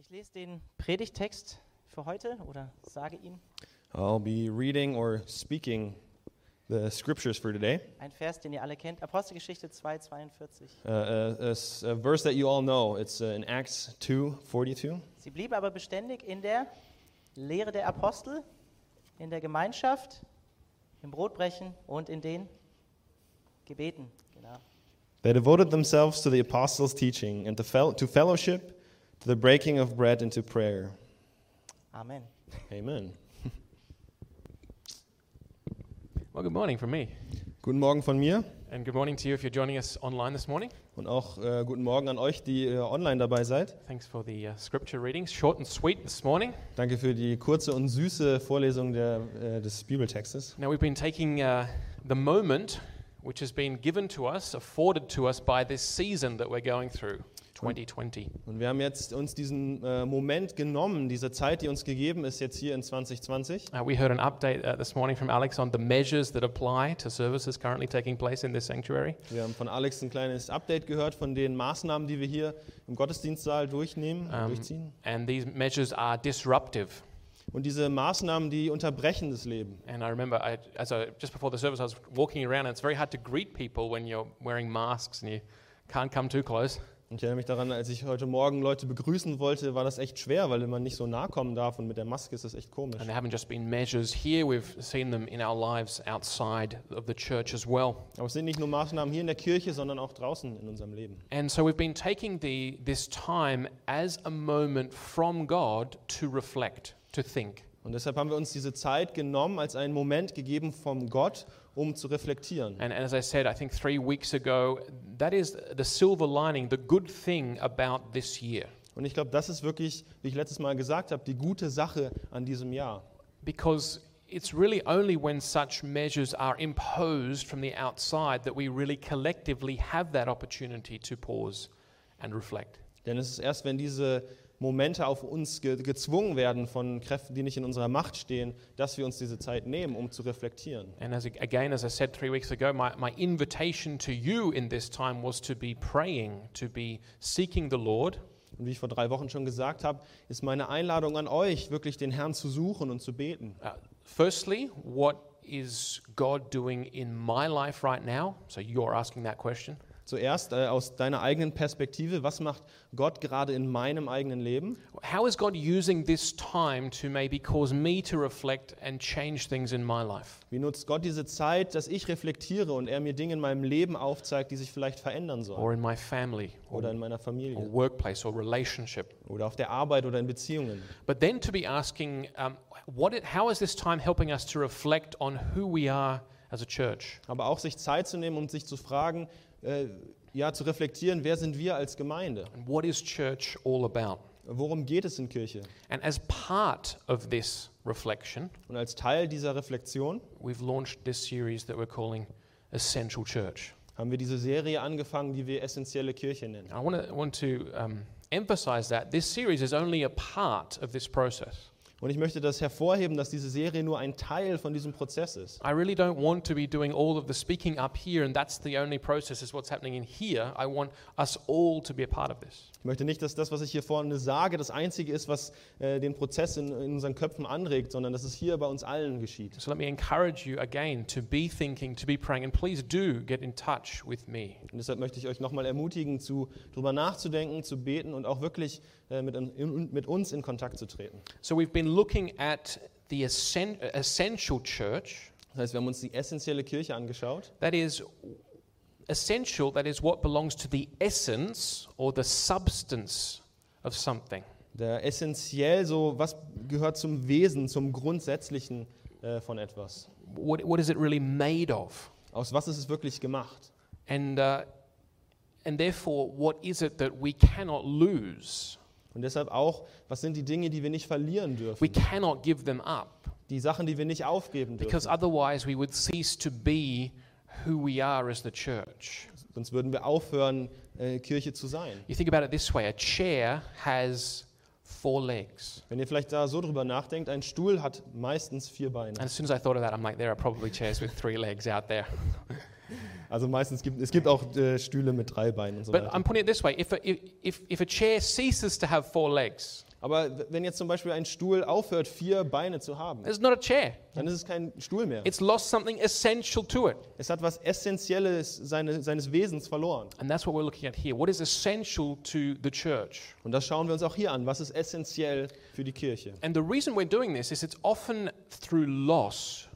ich lese den Predigtext für heute oder sage ihn. I'll be reading or speaking the scriptures for today. Ein Vers, den ihr alle kennt. Apostelgeschichte 2, 42. Uh, a, a s- a verse that you all know. It's uh, in Acts 2 42. Sie blieb aber beständig in der Lehre der Apostel, in der Gemeinschaft, im Brotbrechen und in den Gebeten. Genau. They devoted themselves to the apostles' teaching and to, fel- to fellowship, to the breaking of bread, and to prayer. Amen. Amen. Well, good morning from me. Guten Morgen von mir And good morning to you if you're joining us online this morning. und auch äh, guten Morgen an euch, die äh, online dabei seid. Thanks for the uh, scripture readings. Short and sweet this morning. Danke für die kurze und süße Vorlesung der, äh, des Bibeltextes. Now, we've been taking uh, the moment which has been given to us, afforded to us by this season that we're going through, 2020. Und wir haben jetzt uns diesen äh, Moment genommen, diese Zeit, die uns gegeben ist, jetzt hier in 2020. Uh, we heard an update uh, this morning from Alex on the measures that apply to services currently taking place in this sanctuary. Wir haben von Alex ein kleines Update gehört von den Maßnahmen, die wir hier im Gottesdienstsaal durchnehmen, Um, durchziehen. and these measures are disruptive. Und diese Maßnahmen, die unterbrechen das Leben. And I remember, I, as I, just before the service, I was walking around, and it's very hard to greet people when you're wearing masks and you can't come too close. Und ich erinnere mich daran, als ich heute Morgen Leute begrüßen wollte, war das echt schwer, weil man nicht so nah kommen darf und mit der Maske ist das echt komisch. And there haven't just been measures here, we've seen them in our lives outside of the church as well. Aber es sind nicht nur Maßnahmen hier in der Kirche, sondern auch draußen in unserem Leben. And so we've been taking the, this time as a moment from God to reflect, to think. Und deshalb haben wir uns diese Zeit genommen, als einen Moment gegeben vom Gott, um zu reflektieren. And, and as I said, I think three weeks ago, that is the silver lining, the good thing about this year. Und ich glaube, das ist wirklich, wie ich letztes Mal gesagt habe, die gute Sache an diesem Jahr. Because it's really only when such measures are imposed from the outside that we really collectively have that opportunity to pause and reflect. Denn es ist erst, wenn diese Momente auf uns ge gezwungen werden von Kräften, die nicht in unserer Macht stehen, dass wir uns diese Zeit nehmen, um zu reflektieren. And as again, as I said three weeks ago, my, my invitation to you in this time was to be praying, to be seeking the Lord, Und wie ich vor drei Wochen schon gesagt habe, ist meine Einladung an euch, wirklich den Herrn zu suchen und zu beten. Uh, firstly, what is God doing in my life right now? So you're asking that question. Zuerst äh, aus deiner eigenen Perspektive, was macht Gott gerade in meinem eigenen Leben? How is God using this time to maybe cause me to reflect and change things in my life? Wie nutzt Gott diese Zeit, dass ich reflektiere und er mir Dinge in meinem Leben aufzeigt, die sich vielleicht verändern sollen? Or in my family, or, Oder in meiner or Familie? workplace, or relationship? Oder auf der Arbeit oder in Beziehungen? But then to be asking, um, what it, how is this time helping us to reflect on who we are as a church? Aber auch sich Zeit zu nehmen, um sich zu fragen, äh, ja, zu reflektieren, wer sind wir als Gemeinde? And what is church all about? Worum geht es in Kirche? And as part of this reflection, Und als Teil dieser Reflexion we've launched this series that we're calling Essential Church. haben wir diese Serie angefangen, die wir essentielle Kirche nennen. I want to, want to um, emphasize that this series is only a part of this process. Und ich möchte das hervorheben, dass diese Serie nur ein Teil von diesem Prozess ist. I really don't want to be doing all of the speaking up here, and that's the only process, is what's happening in here. I want us all to be a part of this. Ich möchte nicht, dass das, was ich hier vorne sage, das Einzige ist, was äh, den Prozess in, in unseren Köpfen anregt, sondern dass es hier bei uns allen geschieht. So let me encourage you again to be thinking, to be praying, and please do get in touch with me. Und deshalb möchte ich euch nochmal ermutigen, zu, darüber nachzudenken, zu beten und auch wirklich äh, mit, in, mit uns in Kontakt zu treten. So we've been looking at the essential church. Das heißt, wir haben uns die essentielle Kirche angeschaut. That is essential, that is what belongs to the essence or the substance of something. Der essentiell so, was gehört zum Wesen, zum Grundsätzlichen äh, von etwas? What, what is it really made of? Aus was ist es wirklich gemacht? And, uh, and therefore, what is it that we cannot lose? Und deshalb auch, was sind die Dinge, die wir nicht verlieren We dürfen? cannot give them up Die Sachen, die wir nicht aufgeben because dürfen. otherwise we would cease to be who we are as the church. Sonst würden wir aufhören, äh, Kirche zu sein. You think about it this way a chair has four legs. Wenn ihr vielleicht da so drüber nachdenkt, ein Stuhl hat meistens vier Beine. And as soon as I thought of that, I'm like, there are probably chairs with three legs out there. Also meistens gibt es gibt auch äh, Stühle mit drei Beinen und so But weiter. I'm putting it this way if a, if, if a chair ceases to have four legs, Aber wenn jetzt zum Beispiel ein Stuhl aufhört, vier Beine zu haben, It's not a chair. dann ist es kein Stuhl mehr. It's lost something essential to it. Es hat was Essentielles seine, seines Wesens verloren. And that's what we're looking at here. What is essential to the church? Und das schauen wir uns auch hier an. Was ist essentiell für die Kirche? And the reason we're doing this is it's often through loss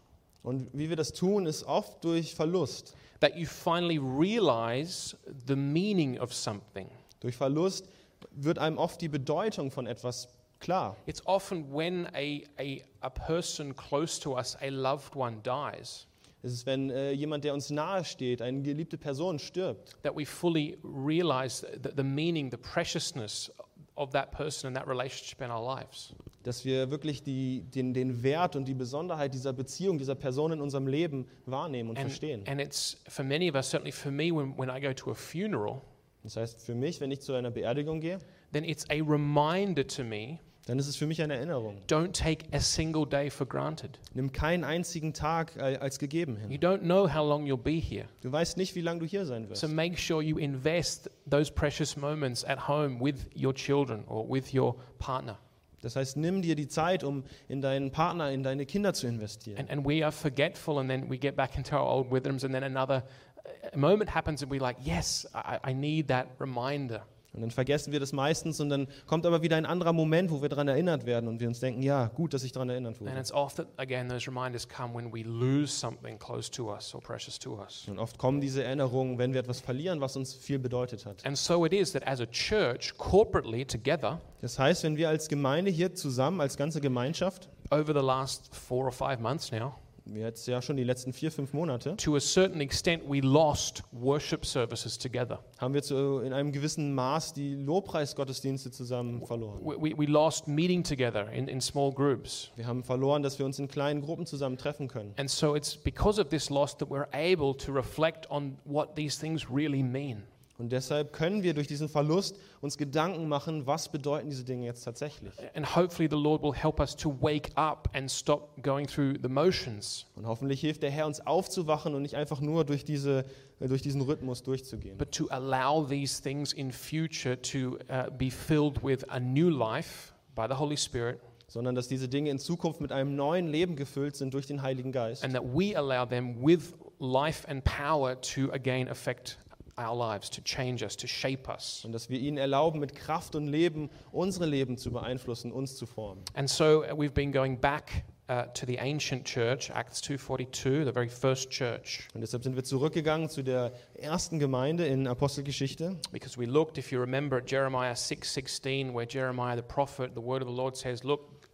Und wie wir das tun, ist oft durch Verlust. That you finally realize the meaning of something. Durch Verlust wird einem oft die Bedeutung von etwas klar. It's often when a, a, a person close to us, a loved one, dies, Es ist, wenn äh, jemand, der uns nahe steht, eine geliebte Person stirbt, that we fully realize the, the meaning, the preciousness of that person and that relationship in our lives. dass wir wirklich die, den, den Wert und die Besonderheit dieser Beziehung, dieser Person in unserem Leben wahrnehmen und And, verstehen. and it's for many of us, certainly for me, when, when I go to a funeral, Das heißt, für mich, wenn ich zu einer Beerdigung gehe, then it's a reminder to me dann ist es für mich eine Erinnerung. don't take a single day for granted. Nimm keinen einzigen Tag äh, als gegeben You hin. don't know how long you'll be here. Du weißt nicht, wie lange du hier sein wirst. So make sure you invest those precious moments at home with your children or with your partner. Das heißt, nimm dir die Zeit, um in deinen Partner, in deine Kinder zu investieren. And, and we are forgetful, and then we get back into our old rhythms, and then another uh, moment happens, and we're like, yes, I, I need that reminder. Und dann vergessen wir das meistens und dann kommt aber wieder ein anderer Moment, wo wir daran erinnert werden und wir uns denken, ja, gut, dass ich daran erinnert And wurde. it's often, again, those reminders come when we lose something close to us or precious to us. Und oft kommen diese Erinnerungen, wenn wir etwas verlieren, was uns viel bedeutet hat. And so it is that as a church, corporately together, Das heißt, wenn wir als Gemeinde hier zusammen, als ganze Gemeinschaft, over the last four or five months now, jetzt ja schon die letzten vier, fünf Monate, to a certain extent, we lost worship services together. haben wir zu, äh, in einem gewissen Maß die Lobpreisgottesdienste zusammen verloren. We, we, we lost meeting together in, in small groups. Wir haben verloren, dass wir uns in kleinen Gruppen zusammen treffen können. And so it's because of this loss that we're able to reflect on what these things really mean. Und deshalb können wir durch diesen Verlust uns Gedanken machen, was bedeuten diese Dinge jetzt tatsächlich. And hopefully, the Lord will help us to wake up and stop going through the motions, Und hoffentlich hilft der Herr uns aufzuwachen und nicht einfach nur durch, diese, äh, durch diesen Rhythmus durchzugehen. but to allow these things in future to uh, be filled with a new life by the Holy Spirit, sondern dass diese Dinge in Zukunft mit einem neuen Leben gefüllt sind durch den Heiligen Geist. and that we allow them with life and power to again affect our lives, to change us, to shape us. Und dass wir ihnen erlauben, mit Kraft und Leben unsere Leben zu beeinflussen, uns zu formen. And so uh, we've been going back uh, to the ancient church, Acts 2:42, the very first church, Und deshalb sind wir zurückgegangen zu der ersten Gemeinde in Apostelgeschichte. because we looked, if you remember, at Jeremiah 6:16, where Jeremiah the prophet, the word of the Lord says, "Look,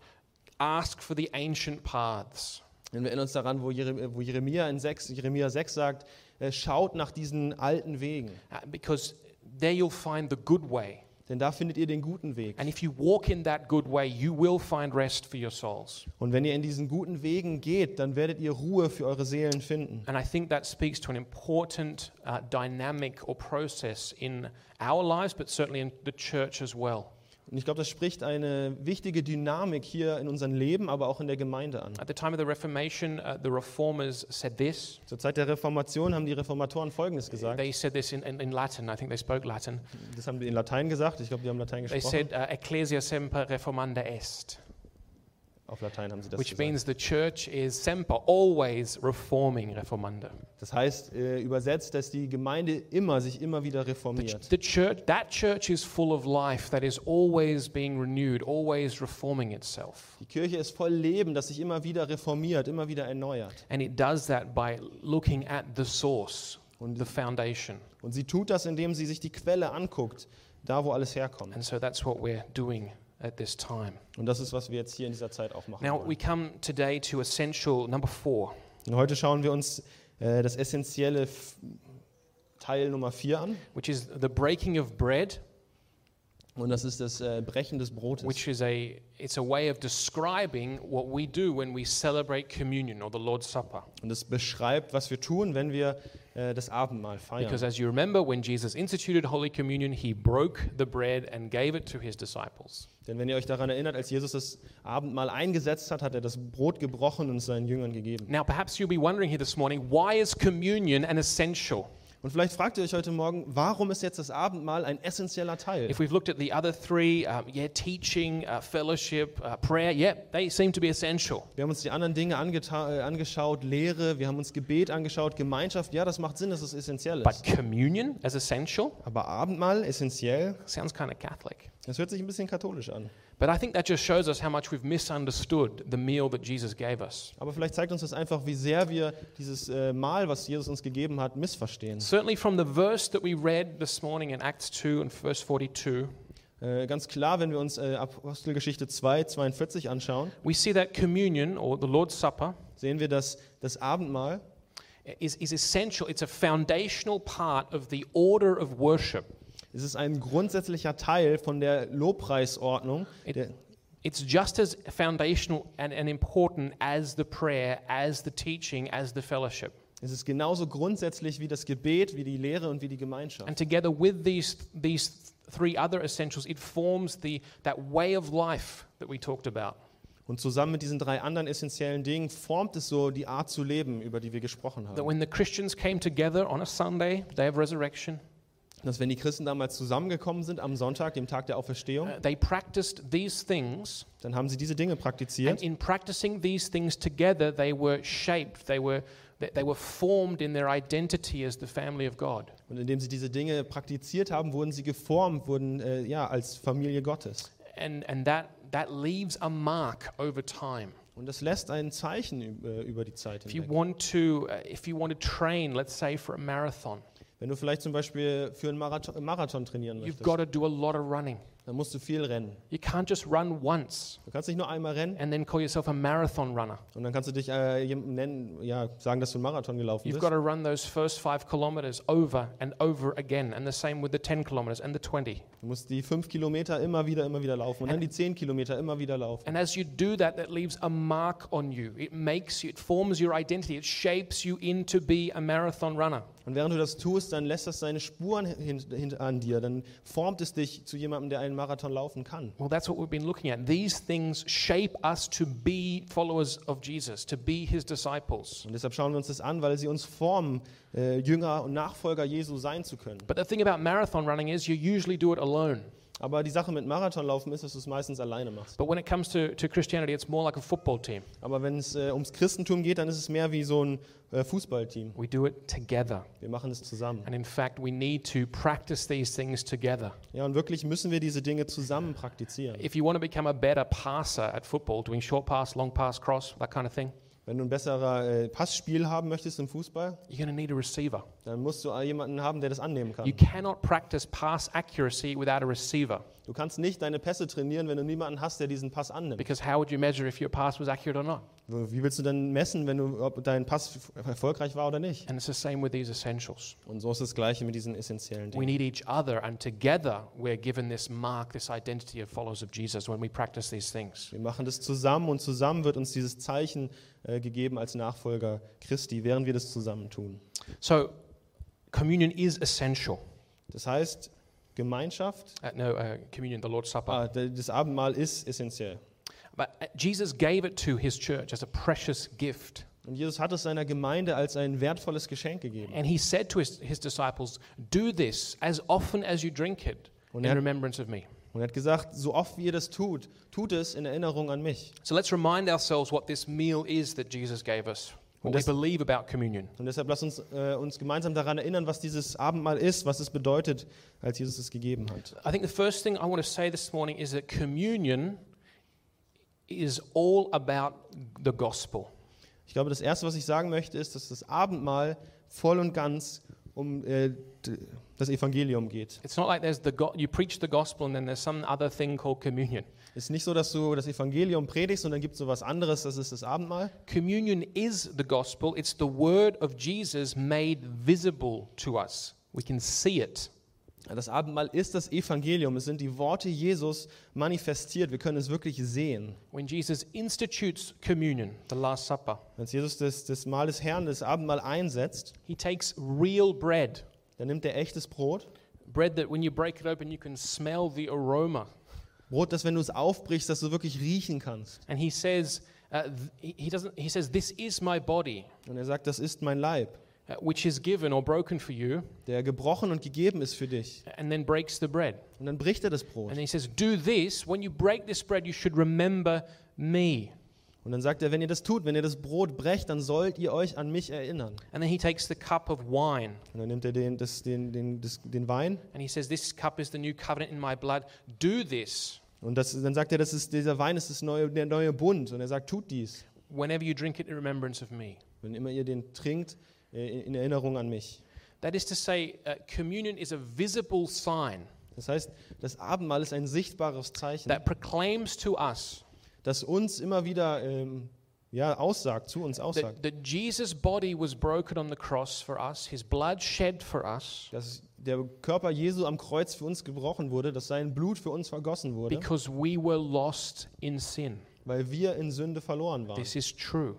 ask for the ancient paths." Wenn wir erinnern uns daran, wo Jere- wo Jeremia in 6, Jeremia 6 sagt, schaut nach diesen alten Wegen, Uh, because there you'll find the good way. denn da findet ihr den guten Weg. And if you walk in that good way, you will find rest for your souls. Und wenn ihr in diesen guten Wegen geht, dann werdet ihr Ruhe für eure Seelen finden. And I think that speaks to an important uh, dynamic or process in our lives, but certainly in the church as well. Und ich glaube, das spricht eine wichtige Dynamik hier in unserem Leben, aber auch in der Gemeinde an. At the time of the Reformation, uh, the reformers said this. Zur Zeit der Reformation haben die Reformatoren Folgendes gesagt. They said this in, in, in Latin. I think they spoke Latin. Das haben die in Latein gesagt. Ich glaube, die haben Latein They gesprochen. said, uh, Ecclesia semper reformanda est, Auf Latein haben sie das which gesagt. means the church is semper, always reforming reformanda. Das heißt äh, übersetzt, dass die Gemeinde immer sich immer wieder reformiert. the church, that church is full of life that is always being renewed, always reforming itself. Die Kirche ist voll Leben, das sich immer wieder reformiert, immer wieder erneuert. And it does that by looking at the source, the foundation. Und sie tut das, indem sie sich die Quelle anguckt, da wo alles herkommt. And so that's what we're doing at this time. Und das ist, was wir jetzt hier in dieser Zeit auch machen Now, we come today to essential number four, Und heute schauen wir uns äh, das essentielle F Teil Nummer 4 an. which is the breaking of bread, Und das ist das äh, Brechen des Brotes. which is a it's a way of describing what we do when we celebrate communion or the Lord's Supper. Und es beschreibt, was wir tun, wenn wir äh, das Abendmahl feiern. Because as you remember, when Jesus instituted Holy Communion, he broke the bread and gave it to his disciples. Denn wenn ihr euch daran erinnert, als Jesus das Abendmahl eingesetzt hat, hat er das Brot gebrochen und es seinen Jüngern gegeben. Now, perhaps you'll be wondering here this morning, why is communion an essential? Und vielleicht fragt ihr euch heute Morgen, warum ist jetzt das Abendmahl ein essentieller Teil? If we've looked at the other three, um, yeah, teaching, uh, fellowship, uh, prayer, yeah, they seem to be essential. Wir haben uns die anderen Dinge äh, angeschaut, Lehre, wir haben uns Gebet angeschaut, Gemeinschaft, ja, das macht Sinn, dass es essentiell But ist. communion as essential Aber Abendmahl, essentiell, sounds kind of Catholic. das hört sich ein bisschen katholisch an. But I think that just shows us how much we've misunderstood the meal that Jesus gave us. Aber vielleicht zeigt uns das einfach, wie sehr wir dieses äh, Mahl, was Jesus uns gegeben hat, missverstehen. Certainly from the verse that we read this morning in Acts 2 and verse 42, Äh, ganz klar, wenn wir uns äh, Apostelgeschichte 2, 42 anschauen, we see that communion or the Lord's Supper sehen wir, dass das Abendmahl is, is essential. It's a foundational part of the order of worship. Es ist ein grundsätzlicher Teil von der Lobpreisordnung. It- It's just as foundational and, and important as the prayer, as the teaching, as the fellowship. es ist genauso grundsätzlich wie das Gebet, wie die Lehre und wie die Gemeinschaft. And together with these, these three other essentials, it forms the, that way of life that we talked about. Und zusammen mit diesen drei anderen essentiellen Dingen formt es so die Art zu leben, über die wir gesprochen That haben. when the Christians came together on a Sunday, day of resurrection, Dass wenn die Christen damals zusammengekommen sind am Sonntag, dem Tag der Auferstehung, uh, they practiced these things. dann haben sie diese Dinge And praktiziert. in practicing these things together, they were shaped, they were, they were formed in their identity as the family of God. Und indem sie diese Dinge praktiziert haben, wurden sie geformt, wurden äh, ja als Familie Gottes. And, and that, that leaves a mark over time. Und das lässt ein Zeichen äh, über die Zeit If you hinweg. want to, uh, if you want to train, let's say for a marathon, Wenn du vielleicht zum Beispiel für einen Marathon, Marathon trainieren you've möchtest, got to do a lot of running. Dann musst du viel rennen. You can't just run once Du kannst nicht nur einmal rennen and then call yourself a marathon runner. und dann kannst du dich äh, jemandem nennen, ja, sagen, dass du einen Marathon gelaufen You've bist. got to run those first five kilometers over and over again, and the same with the 10 kilometers and the 20. Du musst die fünf Kilometer immer wieder, immer wieder laufen und dann die zehn Kilometer immer wieder laufen. And as you do that, that leaves a mark on you. It makes you, it forms your identity, it shapes you into be a marathon runner. Und während du das tust, dann lässt das seine Spuren hin, hin, an dir. Dann formt es dich zu jemandem, der einen Marathon laufen kann. Well, that's what we've been looking at. These things shape us to be followers of Jesus, to be his disciples. Und deshalb schauen wir uns das an, weil sie uns formen, äh, Jünger und Nachfolger Jesu sein zu können. But the thing about marathon running is you usually do it alone. Aber die Sache mit Marathonlaufen ist, dass du es meistens alleine machst. But when it comes to, to Christianity, it's more like a football team. Aber wenn es äh, ums Christentum geht, dann ist es mehr wie so ein äh, Fußballteam. We do it together. Wir machen es zusammen. And in fact, we need to practice these things together. Ja, und wirklich müssen wir diese Dinge zusammen praktizieren. If you want to become a better passer at football, doing short pass, long pass, cross, that kind of thing, Wenn du ein besserer äh, Passspiel haben möchtest im Fußball, you're to need a receiver. dann musst du jemanden haben, der das annehmen kann. You cannot practice pass accuracy without a receiver Du kannst nicht deine Pässe trainieren, wenn du niemanden hast, der diesen Pass annimmt. because how would you measure if your pass was accurate or not? Wie willst du denn messen, wenn du, ob dein Pass erfolgreich war oder nicht? And it's the same with these essentials. Und so ist das Gleiche mit diesen essentiellen We Dingen. need each other, and together we're given this mark, this identity of followers of Jesus when we practice these things. Wir machen das zusammen und zusammen wird uns dieses Zeichen äh, gegeben als Nachfolger Christi, während wir das zusammen tun. So, communion is essential. Das heißt, Gemeinschaft, Uh, no, uh, communion, the Lord's Supper. ah, das Abendmahl ist essentiell. But uh, Jesus gave it to his church as a precious gift. Und Jesus hat es seiner Gemeinde als ein wertvolles Geschenk gegeben. And he said to his, his disciples, Do this as often as you drink it in er- remembrance of me. Und er hat gesagt, so oft wie ihr das tut, tut es in Erinnerung an mich. So let's remind ourselves what this meal is that Jesus gave us, Und das- believe about communion. Und deshalb lasst uns äh, uns gemeinsam daran erinnern, was dieses Abendmahl ist, was es bedeutet, als Jesus es gegeben hat. I think the first thing I want to say this morning is that communion is all about the gospel. Ich glaube, das Erste, was ich sagen möchte, ist, dass das Abendmahl voll und ganz um äh, das Evangelium geht. It's not like there's the you preach the gospel and then there's some other thing called communion. Es ist nicht so, dass du das Evangelium predigst und dann gibt es so was anderes, das ist das Abendmahl. Communion is the gospel. It's the word of Jesus made visible to us. We can see it. Das Abendmahl ist das Evangelium. Es sind die Worte Jesus manifestiert. Wir können es wirklich sehen. When Jesus institutes communion, the Last Supper, Als Jesus das, das Mahl des Herrn, das Abendmahl einsetzt, he takes real bread, dann nimmt er echtes Brot. bread that when you break it open, you can smell the aroma. Brot, das, wenn du es aufbrichst, dass du wirklich riechen kannst. And he says, uh, he doesn't, he says, This is my body. Und er sagt, das ist mein Leib. Uh, which is given or broken for you, der gebrochen und gegeben ist für dich. and then breaks the bread. Und dann bricht er das Brot. And he says, Do this. When you break this bread, you should remember me. Und dann sagt er, wenn ihr das tut, wenn ihr das Brot brecht, dann sollt ihr euch an mich erinnern. And then he takes the cup of wine Und dann nimmt er den, das, den, den, das, den Wein and he says, This cup is the new covenant in my blood. Do this und das, dann sagt er, das ist, dieser Wein ist das neue, der neue Bund. Und er sagt, tut dies, whenever you drink it in remembrance of me. wenn immer ihr den trinkt, in in Erinnerung an mich. That is to say, uh, communion is a visible sign Das heißt, das Abendmahl ist ein sichtbares Zeichen, that proclaims to us das uns immer wieder ähm, ja, aussagt, zu uns aussagt. that, that Jesus' body was broken on the cross for us, his blood shed for us, Dass der Körper Jesu am Kreuz für uns gebrochen wurde, dass sein Blut für uns vergossen wurde, because we were lost in sin. weil wir in Sünde verloren waren. This is true.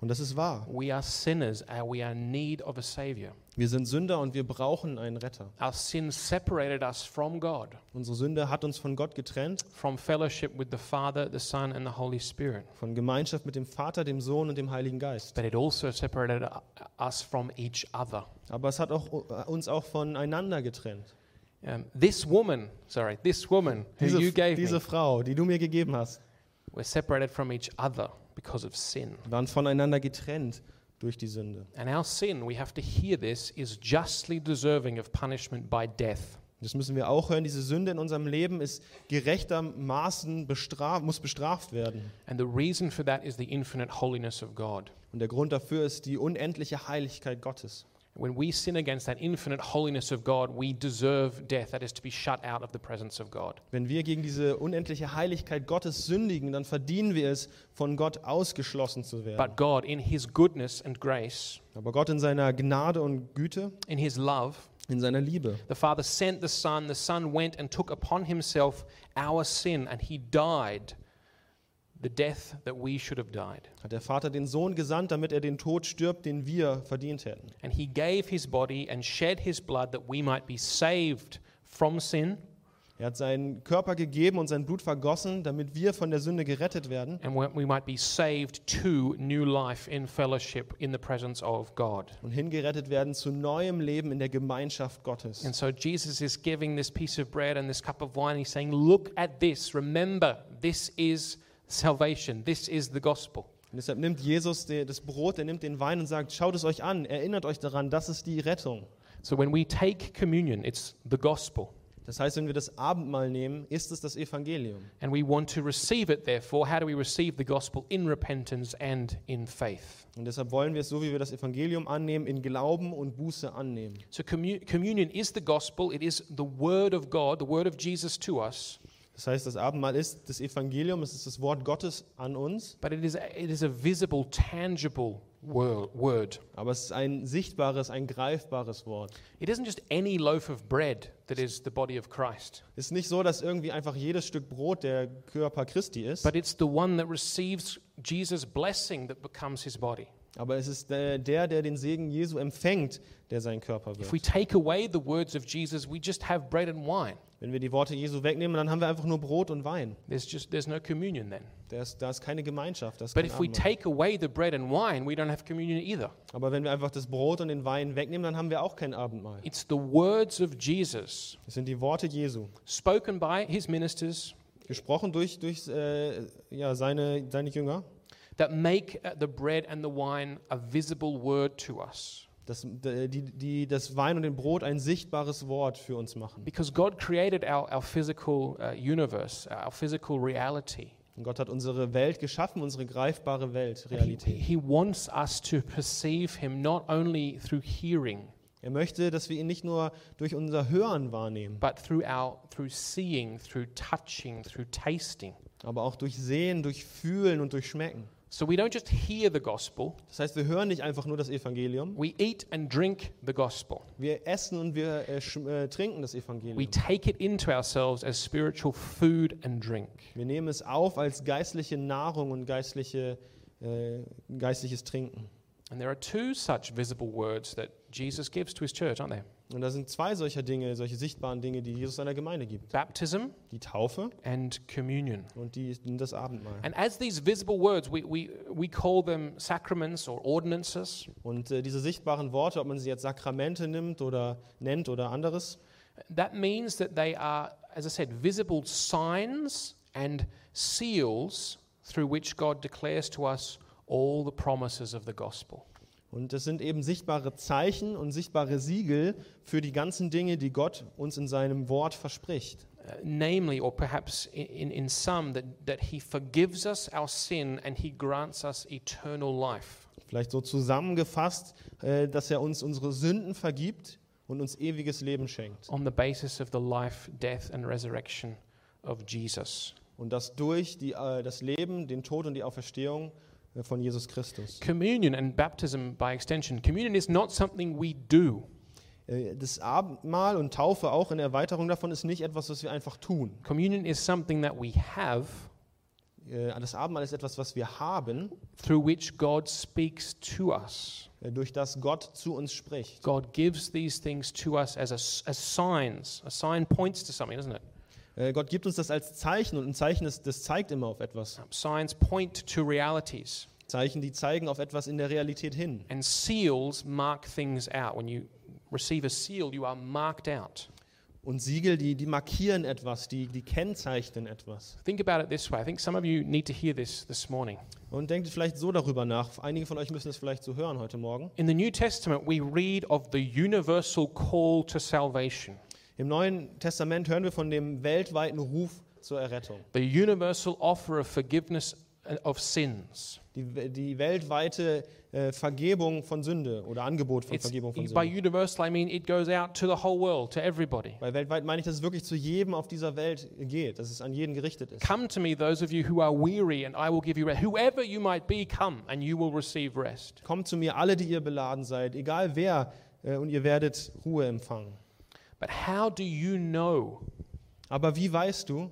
Und das ist wahr. We are sinners and we are in need of a Savior. Wir sind Sünder und wir brauchen einen Retter. Our sin separated us from God, Unsere Sünde hat uns von Gott getrennt, from fellowship with the Father, the Son, and the Holy Spirit. von Gemeinschaft mit dem Vater, dem Sohn und dem Heiligen Geist. But it also separated us from each other. Aber es hat auch, äh, uns auch voneinander getrennt. Um, this woman, sorry, this woman who Diese, you gave diese Frau, die du mir gegeben hast, we're separated from each other because of sin. waren voneinander getrennt durch die Sünde. And our sin, we have to hear this, is justly deserving of punishment by death. Das müssen wir auch hören. Diese Sünde in unserem Leben ist gerechtermaßen bestraft, muss bestraft werden. And the reason for that is the infinite holiness of God. Und der Grund dafür ist die unendliche Heiligkeit Gottes. When we sin against that infinite holiness of God, we deserve death. That is to be shut out of the presence of God. Wenn wir gegen diese unendliche Heiligkeit Gottes sündigen, dann verdienen wir es, von Gott ausgeschlossen zu werden. But God, in His goodness and grace, Aber Gott in seiner Gnade und Güte, in His love, in seiner Liebe, the Father sent the Son. The Son went and took upon Himself our sin, and He died the death that we should have died. hat der Vater den Sohn gesandt, damit er den Tod stirbt, den wir verdient hätten. And He gave His body and shed His blood that we might be saved from sin Er hat seinen Körper gegeben und sein Blut vergossen, damit wir von der Sünde gerettet werden and we might be saved to new life in fellowship in the presence of God. und hingerettet werden zu neuem Leben in der Gemeinschaft Gottes. And so Jesus is giving this piece of bread and this cup of wine. He's saying, Look at this. Remember, this is salvation. This is the gospel. Und deshalb nimmt Jesus das Brot, er nimmt den Wein und sagt, schaut es euch an, erinnert euch daran, das ist die Rettung. So when we take communion, it's the gospel. Das heißt, wenn wir das Abendmahl nehmen, ist es das Evangelium. And we want to receive it, therefore. How do we receive the gospel? In repentance and in faith. Und deshalb wollen wir es so, wie wir das Evangelium annehmen, in Glauben und Buße annehmen. So commu- communion is the gospel, it is the word of God, the word of Jesus to us. Das heißt, das Abendmahl ist das Evangelium, es ist das Wort Gottes an uns, But it is a, it is a visible, tangible wor- word. aber es ist ein sichtbares, ein greifbares Wort. It isn't just any loaf of bread that is the body of Christ, Es ist nicht so, dass irgendwie einfach jedes Stück Brot der Körper Christi ist, but it's the one that receives Jesus' blessing that becomes his body. Aber es ist der, der, der den Segen Jesu empfängt, der sein Körper If we wird. take away the words of Jesus, we just have bread and wine. Wenn wir die Worte Jesu wegnehmen, dann haben wir einfach nur Brot und Wein. There's just there's no communion then. Da ist, da ist keine Gemeinschaft. But if we take away the bread and wine, we don't have communion either. Aber wenn wir einfach das Brot und den Wein wegnehmen, dann haben wir auch kein Abendmahl. It's the words of Jesus Das sind die Worte Jesu, spoken by his ministers gesprochen durch, durch äh, ja, seine, seine Jünger, that make uh, the bread and the wine a visible word to us. das, die, die das Wein und den Brot ein sichtbares Wort für uns machen. Because God created our, our physical uh, universe, our physical reality. Und Gott hat unsere Welt geschaffen, unsere greifbare Welt, And He, Realität. he wants us to perceive Him not only through hearing, Er möchte, dass wir ihn nicht nur durch unser Hören wahrnehmen, but through our through seeing, through touching, through tasting. aber auch durch Sehen, durch Fühlen und durch Schmecken. So we don't just hear the gospel, Das heißt, wir hören nicht einfach nur das Evangelium, we eat and drink the gospel. wir essen und wir äh, äh, trinken das We Evangelium. take it into ourselves as spiritual food and drink. Wir nehmen es auf als geistliche Nahrung und geistliche, äh, geistliches Trinken. And there are two such visible words that Jesus gives to his church, aren't there? Und da sind zwei solcher Dinge, solche sichtbaren Dinge, die Jesus seiner Gemeinde gibt. baptism Die Taufe and communion. und die, das Abendmahl. And as these visible words, we, we, we call them sacraments or ordinances. Und äh, diese sichtbaren Worte, ob man sie jetzt Sakramente nimmt oder nennt oder anderes, That means that they are, as I said, visible signs and seals through which God declares to us all the promises of the gospel. Und das sind eben sichtbare Zeichen und sichtbare Siegel für die ganzen Dinge, die Gott uns in seinem Wort verspricht. Uh, namely, or perhaps in, in, some, that, that He forgives us our sin and He grants us eternal life. Vielleicht so zusammengefasst, äh, dass er uns unsere Sünden vergibt und uns ewiges Leben schenkt. on the basis of the life, death, and resurrection of Jesus. Und das durch die, äh, das Leben, den Tod und die Auferstehung von Jesus Christus. Communion and baptism by extension. Communion is not something we do, Äh, Das Abendmahl und Taufe auch in Erweiterung davon ist nicht etwas, was wir einfach tun. communion is something that we have Äh, Das Abendmahl ist etwas, was wir haben, through which God speaks to us. äh, durch das Gott zu uns spricht. God gives these things to us as, a, as signs. A sign points to something, doesn't it? Äh, Gott gibt uns das als Zeichen und ein Zeichen, das, das zeigt immer auf etwas. Signs point to realities, Zeichen, die zeigen auf etwas in der Realität hin. and seals mark things out. When you receive a seal, you are marked out. Und Siegel, die, die markieren etwas, die, die kennzeichnen etwas. Think about it this way. I think some of you need to hear this this morning. Und denkt vielleicht so darüber nach. Einige von euch müssen es vielleicht so hören heute Morgen. In the New Testament, we read of the universal call to salvation, Im Neuen Testament hören wir von dem weltweiten Ruf zur Errettung. the universal offer of forgiveness of sins. Die, die weltweite äh, Vergebung von Sünde oder Angebot von It's, Vergebung von by Sünde. universal, I mean it goes out to the whole world, to everybody. Bei weltweit meine ich, dass es wirklich zu jedem auf dieser Welt geht, dass es an jeden gerichtet ist. Come to me, those of you who are weary, and I will give you rest. Whoever you might be, come, and you will receive rest. Kommt zu mir, alle, die ihr beladen seid, egal wer, äh, und ihr werdet Ruhe empfangen. But how do you know Aber wie weißt du,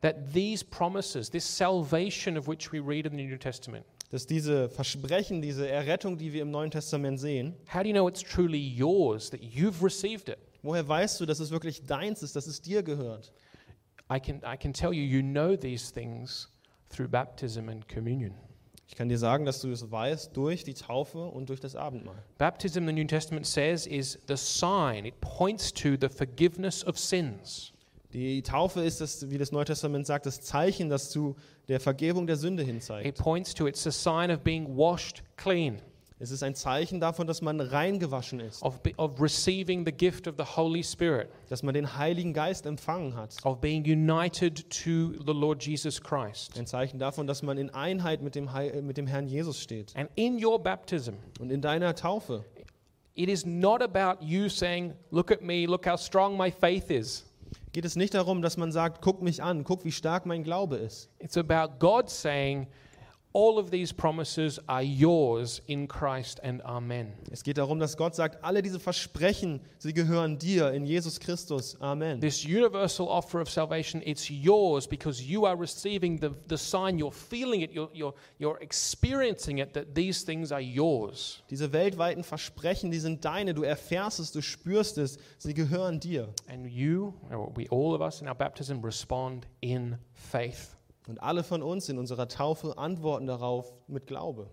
that these promises, this salvation of which we read in the New Testament, dass diese Versprechen, diese Errettung, die wir im Neuen Testament sehen, how do you know it's truly yours, that you've received it? woher weißt du, dass es wirklich deins ist, dass es dir gehört? I can, I can tell you, you know these things through baptism and communion. Ich kann dir sagen, dass du es weißt durch die Taufe und durch das Abendmahl. Baptism, the New Testament says, is the sign, it points to the forgiveness of sins. Die Taufe ist, das, wie das Neue Testament sagt, das Zeichen, das zu der Vergebung der Sünde It hinzeigt. points to, it's a sign of being washed clean, Es ist ein Zeichen davon, dass man reingewaschen ist, of, be, of receiving the gift of the Holy Spirit, dass man den Heiligen Geist empfangen hat. of being united to the Lord Jesus Christ. Ein Zeichen davon, dass man in Einheit mit dem, Heil, mit dem Herrn Jesus steht. And in your baptism, Und in deiner Taufe it is not about you saying, Look at me, look how strong my faith is. geht es nicht darum, dass man sagt, guck mich an, guck, wie stark mein Glaube ist. It's about God saying, All of these promises are yours in Christ and Amen. Es geht darum, dass Gott sagt, alle diese Versprechen, sie gehören dir in Jesus Christus. Amen. This universal offer of salvation, it's yours because you are receiving the, the sign, you're feeling it, you're, you're, you're experiencing it, that these things are yours. Diese weltweiten Versprechen, die sind deine. Du erfährst es, du spürst es. Sie gehören dir. And you, we all of us in our baptism, respond in faith. Und alle von uns in unserer Taufe antworten darauf mit Glaube.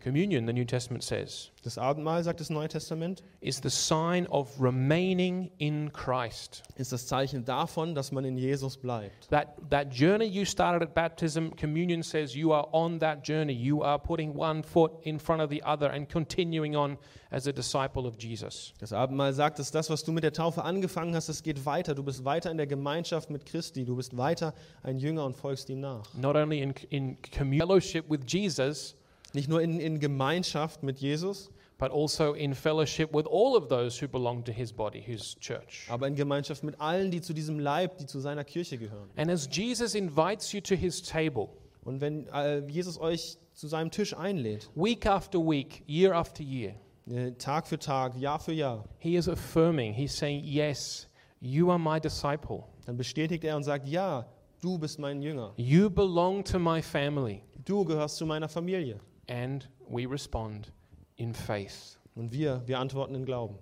Communion, the New Testament says, Das Abendmahl, sagt das Neue Testament, is the sign of remaining in Christ. ist das Zeichen davon, dass man in Jesus bleibt. That, that journey you started at baptism, communion says you are on that journey. You are putting one foot in front of the other and continuing on as a disciple of Jesus. Das Abendmahl sagt, dass das, was du mit der Taufe angefangen hast, es geht weiter. Du bist weiter in der Gemeinschaft mit Christi. Du bist weiter ein Jünger und folgst ihm nach. Not only in, in fellowship with Jesus, Nicht nur in, in Gemeinschaft mit Jesus, but also in fellowship with all of those who belong to his body, his church. aber in Gemeinschaft mit allen, die zu diesem Leib, die zu seiner Kirche gehören. And as Jesus invites you to his table, Und wenn äh, Jesus euch zu seinem Tisch einlädt, week after week, year after year, äh, Tag für Tag, Jahr für Jahr, he is affirming, he's saying, Yes, you are my disciple. dann bestätigt er und sagt, ja, du bist mein Jünger. You belong to my family. Du gehörst zu meiner Familie. And we respond in faith. Und wir, wir antworten in Glauben.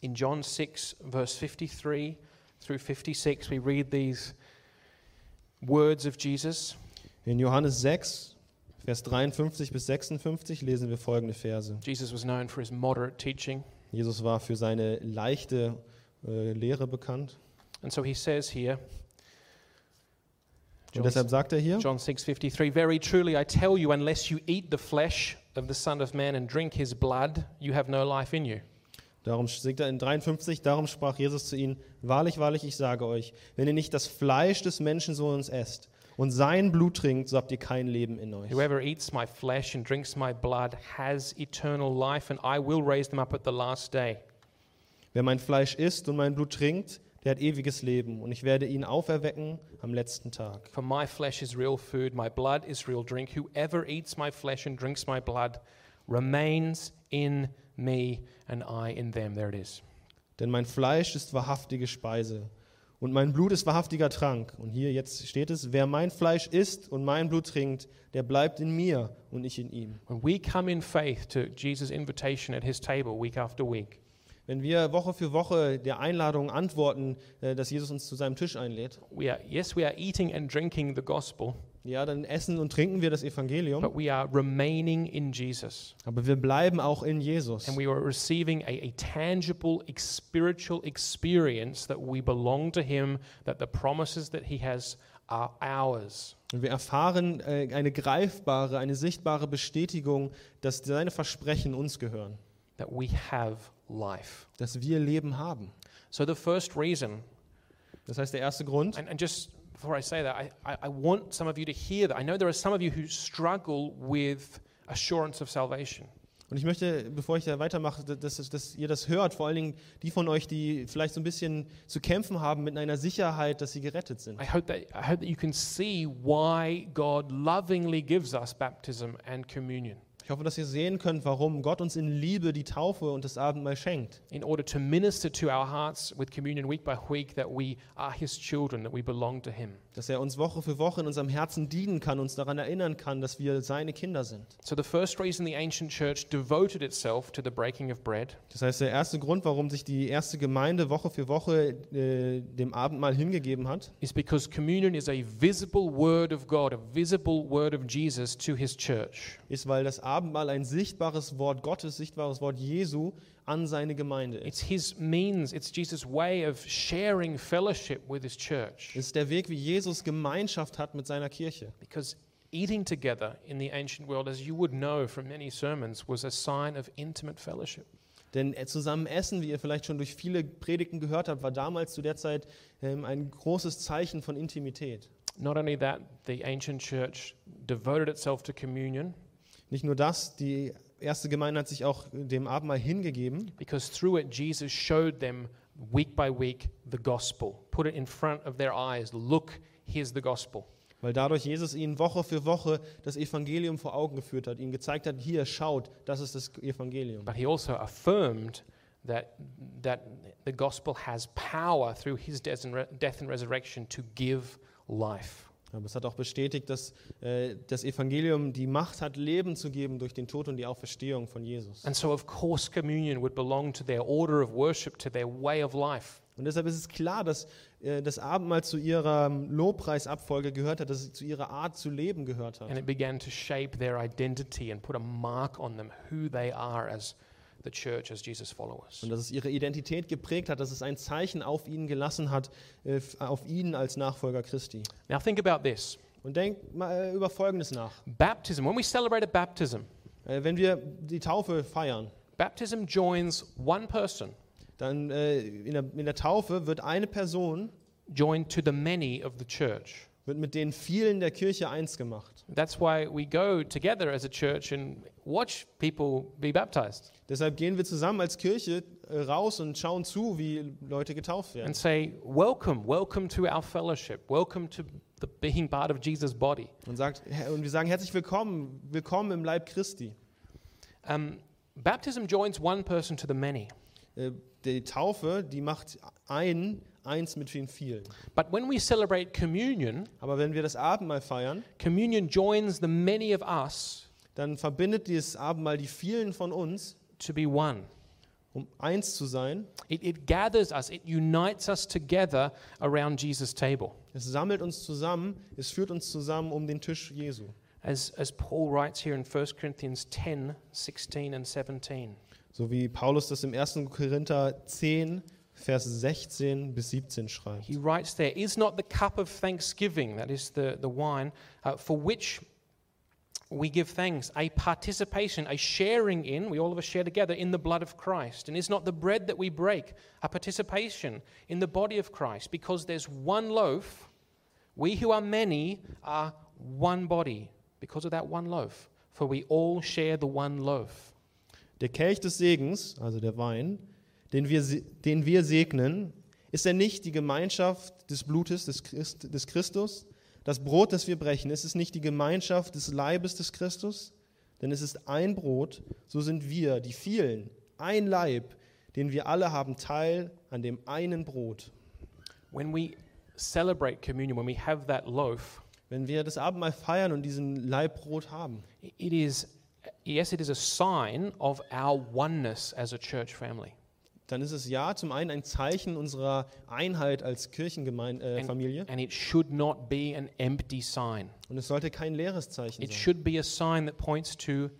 In John 6, verse 53 through 56, we read these words of Jesus. In Johannes 6, Vers 53 bis 56 lesen wir folgende Verse. Jesus was known for his moderate teaching. Jesus war für seine leichte äh, Lehre bekannt. And so he says here, Und deshalb sagt er hier, John 6:53 Very truly I tell you unless you eat the flesh of the son of man and drink his blood you have no life in you. darum singt er in 53, darum sprach Jesus zu ihnen, wahrlich, wahrlich, ich sage euch, wenn ihr nicht das Fleisch des Menschensohnes esst und sein Blut trinkt, so habt ihr kein Leben in euch. Whoever eats my flesh and drinks my blood has eternal life and I will raise them up at the last day. Wer mein Fleisch isst und mein Blut trinkt, der hat ewiges Leben und ich werde ihn auferwecken am letzten Tag. For my flesh is real food, my blood is real drink. Whoever eats my flesh and drinks my blood remains in me and I in them. There it is. Denn mein Fleisch ist wahrhaftige Speise und mein Blut ist wahrhaftiger Trank. Und hier jetzt steht es, wer mein Fleisch isst und mein Blut trinkt, der bleibt in mir und ich in ihm. When we come in faith to Jesus' invitation at his table week after week, Wenn wir Woche für Woche der Einladung antworten, äh, dass Jesus uns zu seinem Tisch einlädt, we are yes, we are eating and drinking the gospel, ja, dann essen und trinken wir das Evangelium, but we are remaining in Jesus. aber wir bleiben auch in Jesus. And we are receiving a, a tangible, spiritual experience that we belong to Him, that the promises that He has are ours. Und wir erfahren äh, eine greifbare, eine sichtbare Bestätigung, dass seine Versprechen uns gehören, that we have life. dass wir Leben haben. So, the first reason, Das heißt, der erste Grund, and, and just before I say that, I, I, I want some of you to hear that. I know there are some of you who struggle with assurance of salvation. Und ich möchte, bevor ich da weitermache, dass, dass, ihr das hört, vor allen Dingen die von euch, die vielleicht so ein bisschen zu kämpfen haben mit einer Sicherheit, dass sie gerettet sind. I hope that, I hope that you can see why God lovingly gives us baptism and communion. Ich hoffe, dass ihr sehen könnt, warum Gott uns in Liebe die Taufe und das Abendmahl schenkt. in order to minister to our hearts with communion week by week that we are his children, that we belong to him. Dass er uns Woche für Woche in unserem Herzen dienen kann, uns daran erinnern kann, dass wir seine Kinder sind. So, the first reason the ancient church devoted itself to the breaking of bread Das heißt, der erste Grund, warum sich die erste Gemeinde Woche für Woche äh, dem Abendmahl hingegeben hat, is because communion is a visible word of God, a visible word of Jesus to his church. ist, weil das Abendmahl ein sichtbares Wort Gottes, sichtbares Wort Jesu an seine Gemeinde ist. It's his means, it's Jesus' way of sharing fellowship with his church. Es ist der Weg, wie Jesus Gemeinschaft hat mit seiner Kirche. Because eating together in the ancient world, as you would know from many sermons, was a sign of intimate fellowship. Denn äh, zusammen essen, wie ihr vielleicht schon durch viele Predigten gehört habt, war damals zu der Zeit ähm, ein großes Zeichen von Intimität. Not only that, the ancient church devoted itself to communion Nicht nur das, die erste Gemeinde hat sich auch dem Abendmahl hingegeben, because through it, Jesus showed them week by week the gospel, put it in front of their eyes. Look, here's the gospel. weil dadurch Jesus ihnen Woche für Woche das Evangelium vor Augen geführt hat, ihnen gezeigt hat, hier schaut, das ist das Evangelium. But he also affirmed that, that the gospel has power through his death and, re- death and resurrection to give life. Aber es hat auch bestätigt, dass äh, das Evangelium die Macht hat, Leben zu geben durch den Tod und die Auferstehung von Jesus. And so, of course, communion would belong to their order of worship, to their way of life. Und deshalb ist es klar, dass äh, das Abendmahl zu ihrer Lobpreisabfolge gehört hat, dass es zu ihrer Art zu leben gehört hat. And it began to shape their identity and put a mark on them, who they are as the church, as Jesus' followers. Und dass es ihre Identität geprägt hat, dass es ein Zeichen auf ihnen gelassen hat, äh, auf ihnen als Nachfolger Christi. Now, think about this Und denkt mal äh, über Folgendes nach. baptism, when we celebrate a baptism, Äh, Wenn wir die Taufe feiern, baptism joins one person dann in der, in der Taufe wird eine Person, joined to the many of the church. wird mit den vielen der Kirche eins gemacht. That's why we go together as a church and watch people be baptized Deshalb gehen wir zusammen als Kirche äh, raus und schauen zu, wie Leute getauft werden. and say, Welcome, welcome to our fellowship, welcome to the being part of Jesus' body. Und, sagt, und wir sagen herzlich willkommen, willkommen im Leib Christi. Um, baptism joins one person to the many. Äh, Die Taufe, die macht einen eins mit den vielen. But when we celebrate communion, Aber wenn wir das Abendmahl feiern, communion joins the many of us dann verbindet dieses Abendmahl die vielen von uns to be one. um eins zu sein. It, it gathers us, it unites us together around Jesus' table. Es sammelt uns zusammen, es führt uns zusammen um den Tisch Jesu. As, as Paul writes here in 1 Corinthians 10 16 and 17. So wie Paulus das im 1. Korinther 10, Vers 16 bis 17 schreibt. He writes there, Is not the cup of thanksgiving, that is the, the wine, uh, for which we give thanks, a participation, a sharing in, we all of us share together in the blood of Christ? And is not the bread that we break a participation in the body of Christ? Because there's one loaf, we who are many are one body because of that one loaf, for we all share the one loaf. Der Kelch des Segens, also der Wein, den wir, den wir segnen, ist er nicht die Gemeinschaft des Blutes des, Christ, des Christus? Das Brot, das wir brechen, ist es nicht die Gemeinschaft des Leibes des Christus? Denn es ist ein Brot, so sind wir, die vielen, ein Leib, den wir alle haben Teil an dem einen Brot. When we celebrate communion, when we have that loaf, Wenn wir das Abendmahl feiern und diesen Leib Brot haben, It is, yes, it is a sign of our oneness as a church family. Dann ist es ja zum einen ein Zeichen unserer Einheit als Kirchenfamilie äh. And it should not be an empty sign. und es sollte kein leeres Zeichen It sein. should be a sign that points to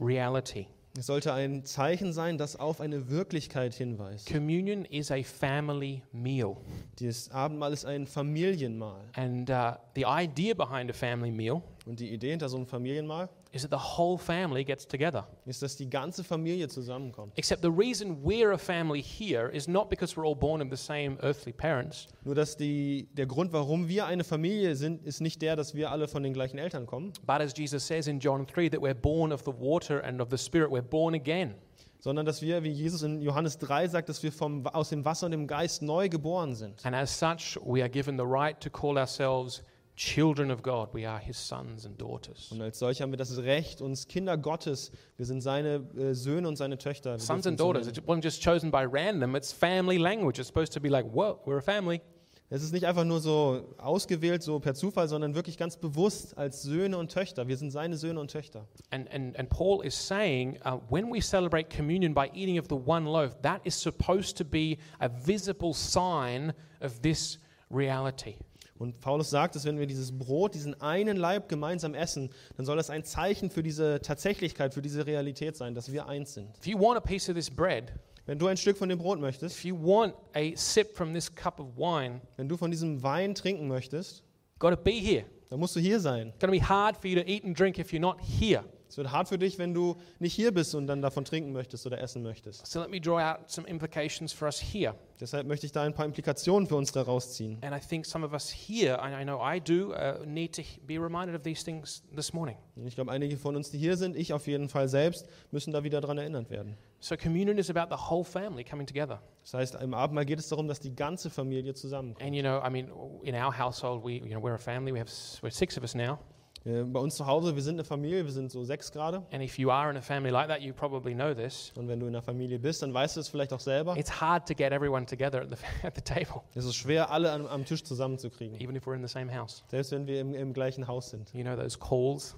reality. Es sollte ein Zeichen sein, das auf eine Wirklichkeit hinweist. Communion is a family meal. Das Abendmahl ist ein Familienmahl. And uh, the idea behind a family meal Und die Idee hinter so einem Familienmahl is that the whole family gets together. ist, dass die ganze Familie zusammenkommt. Except the reason we're a family here is not because we're all born of the same earthly parents, Nur dass die, der Grund, warum wir eine Familie sind, ist nicht der, dass wir alle von den gleichen Eltern kommen, but as Jesus says in John 3, that we're born of the water and of the Spirit, we're born again. sondern dass wir, wie Jesus in Johannes 3 sagt, dass wir vom, aus dem Wasser und dem Geist neu geboren sind. And as such, we are given the right to call ourselves children of God. We are his sons and daughters. Und als solch haben wir das Recht, uns Kinder Gottes, wir sind seine äh, Söhne und seine Töchter. Sons and daughters, it wasn't just chosen by random, it's family language. It's supposed to be like, whoa, we're a family. Es ist nicht einfach nur so ausgewählt, so per Zufall, sondern wirklich ganz bewusst als Söhne und Töchter. Wir sind seine Söhne und Töchter. And, and, and Paul is saying uh, when we celebrate communion by eating of the one loaf, that is supposed to be a visible sign of this reality. Und Paulus sagt, dass wenn wir dieses Brot, diesen einen Leib gemeinsam essen, dann soll das ein Zeichen für diese Tatsächlichkeit, für diese Realität sein, dass wir eins sind. If you want a piece of this bread, Wenn du ein Stück von dem Brot möchtest, if you want a sip from this cup of wine, wenn du von diesem Wein trinken möchtest, got to be here. dann musst du hier sein. It's going to be hard for you to eat and drink if you're not here. Es wird hart für dich, wenn du nicht hier bist und dann davon trinken möchtest oder essen möchtest. So let me draw out some implications for us here. Deshalb möchte ich da ein paar Implikationen für uns daraus ziehen. And I think some of us here, I know I do, uh, need to be reminded of these things this morning. Und ich glaube, einige von uns, die hier sind, ich auf jeden Fall selbst, müssen da wieder dran erinnert werden. So communion is about the whole family coming together. Das heißt, im Abendmahl geht es darum, dass die ganze Familie zusammenkommt. And you know, I mean, in our household, we, you know, we're a family. We have we're six of us now. Äh, Bei uns zu Hause, wir sind eine Familie, wir sind so sechs gerade. And if you are in a family like that, you probably know this. Und wenn du in einer Familie bist, dann weißt du es vielleicht auch selber. It's hard to get everyone together at the, at the table, Es ist schwer, alle am, am Tisch zusammenzukriegen. even if we're in the same house. Selbst wenn wir im, im gleichen Haus sind. You know those calls,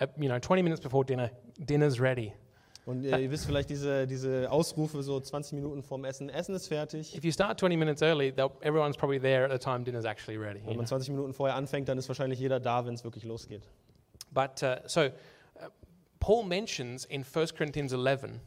uh, you know, 20 minutes before dinner, dinner's ready. Und ihr, ihr wisst vielleicht diese, diese Ausrufe so 20 Minuten vorm Essen. Essen ist fertig. If you start 20 minutes early, everyone's probably there at the time dinner's actually ready. Wenn man 20 Minuten vorher anfängt, dann ist wahrscheinlich jeder da, wenn es wirklich losgeht. But uh, so, uh, Paul mentions in 1 Corinthians 11,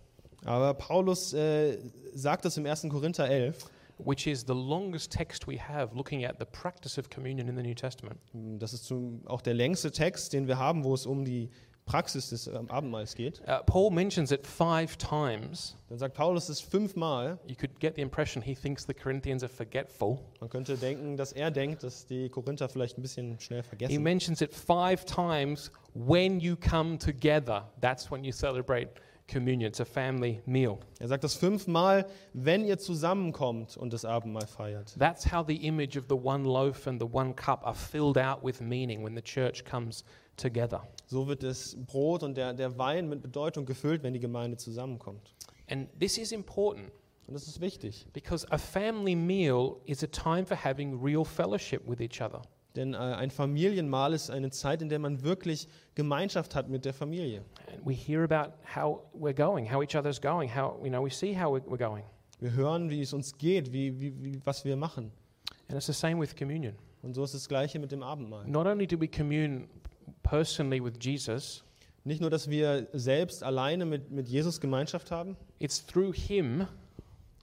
Aber Paulus äh, sagt das im 1. Korinther 11. which is the longest text we have looking at the practice of communion in the New Testament. Das ist auch der längste Text, den wir haben, wo es um die Praxis des ähm, Abendmahls geht. Uh, Paul mentions it five times. Dann sagt Paulus es fünfmal. You could get the impression he thinks the Corinthians are forgetful. Man könnte denken, dass er denkt, dass die Korinther vielleicht ein bisschen schnell He vergessen. mentions it five times when you come together. That's when you celebrate communion. It's a family meal. Er sagt das fünfmal, wenn ihr zusammenkommt und das Abendmahl feiert. That's how the image of the one loaf and the one cup are filled out with meaning when the church comes together. So wird das Brot und der, der Wein mit Bedeutung gefüllt, wenn die Gemeinde zusammenkommt. And this is important Und das ist wichtig. because a family meal is a time for having real fellowship with each other. Denn äh, ein Familienmahl ist eine Zeit, in der man wirklich Gemeinschaft hat mit der Familie. And we hear about how we're going, how each other's going, how, you know, we see how we're we're going. Wir hören, wie es uns geht, wie, wie, wie, was wir machen. And it's the same with communion. Und so ist das Gleiche mit dem Abendmahl. Not only do we commune personally with Jesus, Nicht nur, dass wir selbst alleine mit, mit Jesus Gemeinschaft haben, it's through him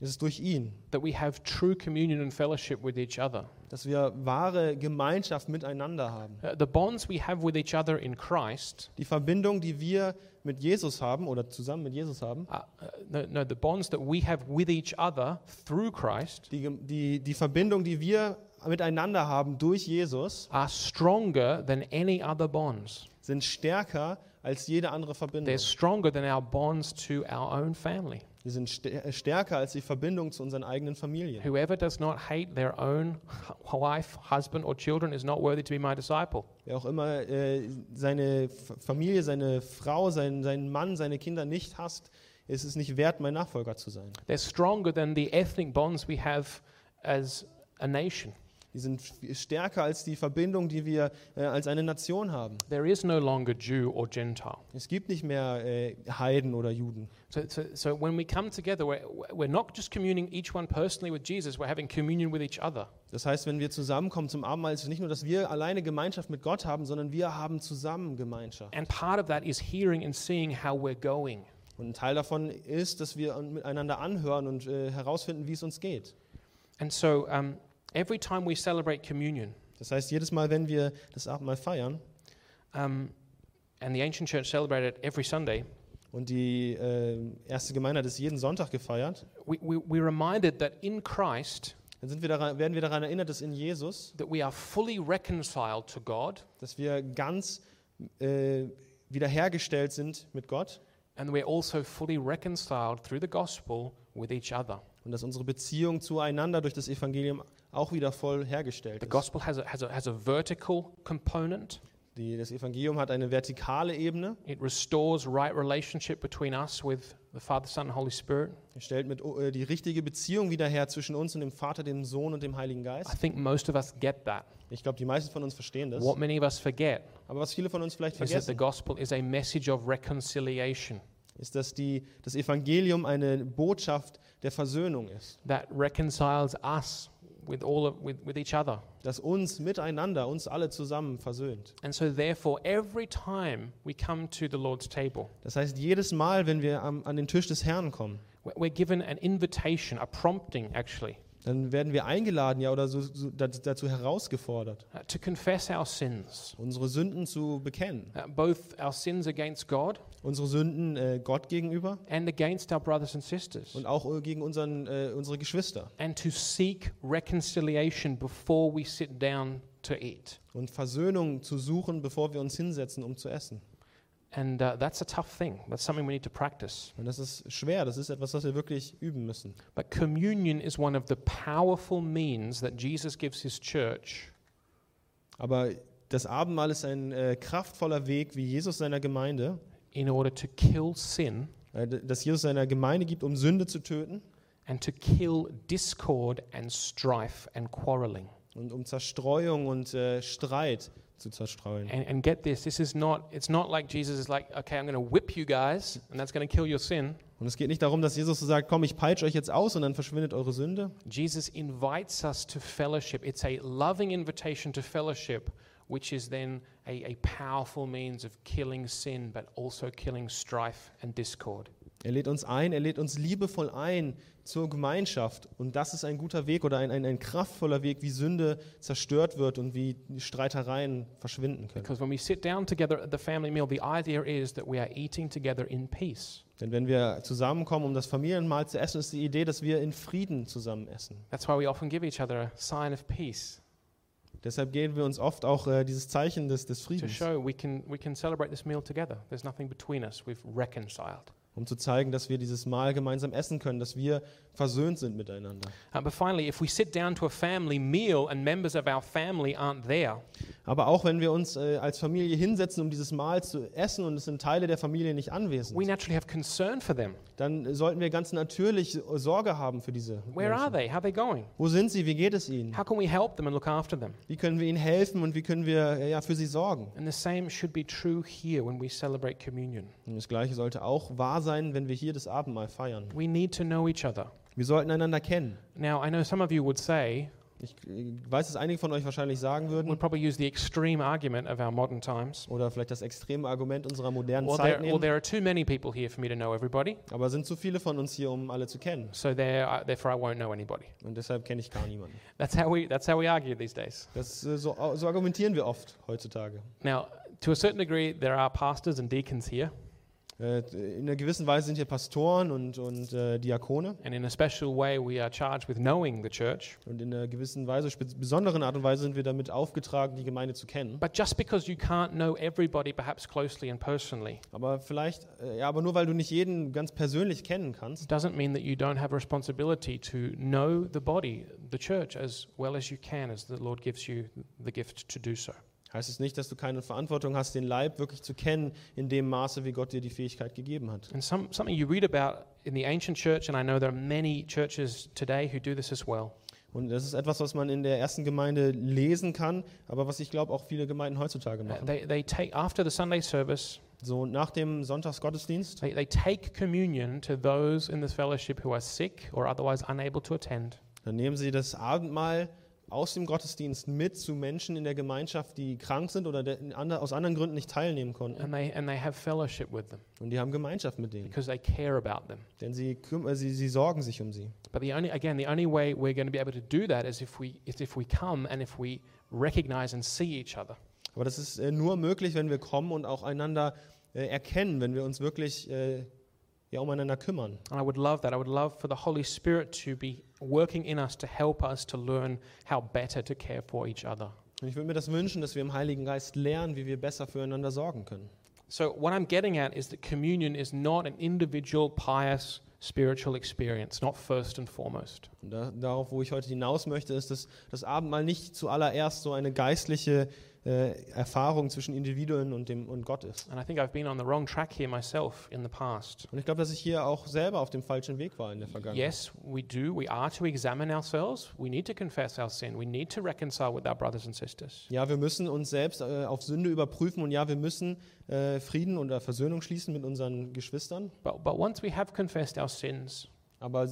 es ist durch ihn, that we have true communion and fellowship with each other. dass wir wahre Gemeinschaft miteinander haben. Uh, the bonds we have with each other in Christ, Die Verbindung, die wir mit Jesus haben oder zusammen mit Jesus haben, uh, uh, no, no, the bonds that we have with each other through Christ die, die, die Verbindung, die wir miteinander haben durch Jesus, are stronger than any other bonds. sind stärker als jede andere Verbindung. They're stronger than our bonds to our own family. Die sind stä- stärker als die Verbindung zu unseren eigenen Familien. Whoever does not hate their own wife, husband, or children is not worthy to be my disciple. Wer auch immer äh, seine Familie, seine Frau, seinen, seinen Mann, seine Kinder nicht hasst, ist es nicht wert, mein Nachfolger zu sein. They're stronger than the ethnic bonds we have as a nation. Die sind stärker als die Verbindung, die wir äh, als eine Nation haben. There is no longer Jew or Gentile. Es gibt nicht mehr äh, Heiden oder Juden. So, so, so when we come together, we're, we're not just communing each one personally with Jesus, we're having communion with each other. Das heißt, wenn wir zusammenkommen zum Abendmahl, ist es nicht nur, dass wir alleine Gemeinschaft mit Gott haben, sondern wir haben zusammen Gemeinschaft. And part of that is hearing and seeing how we're going. Und ein Teil davon ist, dass wir miteinander anhören und äh, herausfinden, wie es uns geht. And so um, every time we celebrate communion, Das heißt, jedes Mal, wenn wir das Abendmahl feiern um, and the ancient church celebrated every Sunday, und die äh, erste Gemeinde hat es jeden Sonntag gefeiert, we, we, we're reminded that in Christ, dann sind wir daran, werden wir daran erinnert, dass in Jesus, that we are fully reconciled to God dass wir ganz äh, wiederhergestellt sind mit Gott and we're also fully reconciled through the gospel with each other. und dass unsere Beziehung zueinander durch das Evangelium auch wieder voll hergestellt The ist. gospel has a, has a, has a vertical component. Die, das Evangelium hat eine vertikale Ebene. It restores right relationship between us with the Father, Son, and Holy Spirit. Er stellt mit, äh, die richtige Beziehung wieder her zwischen uns und dem Vater, dem Sohn und dem Heiligen I Geist. think most of us get that. Ich glaube, die meisten von uns verstehen das. What many of us forget Aber was viele von uns vielleicht is that the vergessen, gospel is a message of reconciliation ist, dass die, das Evangelium eine Botschaft der Versöhnung ist. that reconciles us with all of, with, with each other. Das uns miteinander, uns alle zusammen versöhnt. And so therefore every time we come to the Lord's table, Das heißt, jedes Mal, wenn wir am, an den Tisch des Herrn kommen, we're given an invitation, a prompting actually, dann werden wir eingeladen ja, oder so, so, da- dazu herausgefordert, uh, to confess our sins, unsere Sünden zu bekennen. uh, both our sins against God Unsere Sünden äh, Gott gegenüber and against our brothers and sisters. und auch äh, gegen unseren, äh, unsere Geschwister. and to seek reconciliation before we sit down to eat. Und Versöhnung zu suchen, bevor wir uns hinsetzen, um zu essen. And uh, that's a tough thing. That's something we need to practice. Und das ist schwer, das ist etwas, was wir wirklich üben müssen. But communion is one of the powerful means that Jesus gives his church Aber das Abendmahl ist ein äh, kraftvoller Weg, wie Jesus seiner Gemeinde, in order to kill sin äh, dass Jesus seiner Gemeinde gibt, um Sünde zu töten and to kill discord and strife and quarreling. und um Zerstreuung und äh, Streit zu zerstreuen. And, and get this, this is not, it's not like Jesus is like, okay, I'm going to whip you guys and that's going to kill your sin. Und es geht nicht darum, dass Jesus so sagt, komm, ich peitsche euch jetzt aus und dann verschwindet eure Sünde, Jesus invites us to fellowship. It's a loving invitation to fellowship, which is then a, a powerful means of killing sin, but also killing strife and discord. Er lädt uns ein, er lädt uns liebevoll ein zur Gemeinschaft. Und das ist ein guter Weg oder ein, ein, ein kraftvoller Weg, wie Sünde zerstört wird und wie Streitereien verschwinden können. Because when we sit down together at the family meal, the idea is that we are eating together in peace. Denn wenn wir zusammenkommen, um das Familienmahl zu essen, ist die Idee, dass wir in Frieden zusammen essen. That's why we often give each other a sign of peace Deshalb geben wir uns oft auch äh, dieses Zeichen des, des to Friedens, show we can, we can celebrate this meal together. There's nothing between us. We've reconciled. Um zu zeigen, dass wir dieses Mahl gemeinsam essen können, dass wir versöhnt sind miteinander. But finally, if we sit down to a family meal and members of our family aren't there, Aber auch wenn wir uns äh, als Familie hinsetzen, um dieses Mahl zu essen und es sind Teile der Familie nicht anwesend, we naturally have concern for them. dann sollten wir ganz natürlich Sorge haben für diese Where are Menschen. they? How are they going? Wo sind sie? Wie geht es ihnen? How can we help them and look after them? Wie können wir ihnen helfen und wie können wir äh, ja, für sie sorgen? And the same should be true here when we celebrate communion. Und das Gleiche sollte auch wahr sein, wenn wir hier das Abendmahl feiern. We need to know each other. Wir sollten einander kennen. Now, I know some of you would say, Ich weiß, dass einige von euch wahrscheinlich sagen würden, would probably use the extreme argument of our modern times. oder vielleicht das extreme Argument unserer modernen Well, Zeit nehmen, there are too many people here for me to know everybody, aber es sind zu viele von uns hier, um alle zu kennen. so there, uh, therefore I won't know anybody. Und deshalb kenne ich gar niemanden. That's how we, that's how we argue these days. Das, äh, so, so argumentieren wir oft heutzutage. Now, to a certain degree, there are pastors and deacons here, In einer gewissen Weise sind hier Pastoren und, und äh, Diakone. and in a special way, we are charged with knowing the church. Und in einer gewissen Weise, besonderen Art und Weise sind wir damit aufgetragen, die Gemeinde zu kennen. But just because you can't know everybody, perhaps closely and personally, Aber vielleicht, äh, ja, aber nur weil du nicht jeden ganz persönlich kennen kannst, doesn't mean that you don't have a responsibility to know the body, the church, as well as you can, as the Lord gives you the gift to do so. Heißt es nicht, dass du keine Verantwortung hast, den Leib wirklich zu kennen, in dem Maße, wie Gott dir die Fähigkeit gegeben hat. And some, something you read about in the ancient church, and I know there are many churches today who do this as well. Und das ist etwas, was man in der ersten Gemeinde lesen kann, aber was ich glaube auch viele Gemeinden heutzutage machen. They, they take, after the Sunday service, So nach dem Sonntagsgottesdienst they, they take communion to those in this fellowship who are sick or otherwise unable to attend. Dann nehmen sie das Abendmahl aus dem Gottesdienst mit zu Menschen in der Gemeinschaft, die krank sind oder aus anderen Gründen nicht teilnehmen konnten. And they, and they have fellowship with them Und die haben Gemeinschaft mit denen, because they care about them. denn sie, äh, sie, sie sorgen sich um sie. But the only, again, the only way we're going to be able to do that is if we, is if we come and if we recognize and see each other. Aber das ist äh, nur möglich, wenn wir kommen und auch einander äh, erkennen, wenn wir uns wirklich äh, ja, umeinander kümmern. And I would love that. I would love for the Holy Spirit to be working in us to help us to learn how better to care for each other. Und ich würde mir das wünschen, dass wir im Heiligen Geist lernen, wie wir besser füreinander sorgen können. So, what I'm getting at is that communion is not an individual, pious, spiritual experience, not first and foremost. Und da, darauf, wo ich heute hinaus möchte, ist, dass das Abendmahl nicht zuallererst so eine geistliche äh, Erfahrung zwischen Individuen und, dem, und Gott ist. And I think I've been on the wrong track here myself in the past. Und ich glaube, dass ich hier auch selber auf dem falschen Weg war in der Vergangenheit. Yes, we do. We are to examine ourselves. We need to confess our sin. We need to reconcile with our brothers and sisters. Ja, wir müssen uns selbst äh, auf Sünde überprüfen und ja, wir müssen äh, Frieden oder Versöhnung schließen mit unseren Geschwistern. But, but once we have confessed our sins, Aber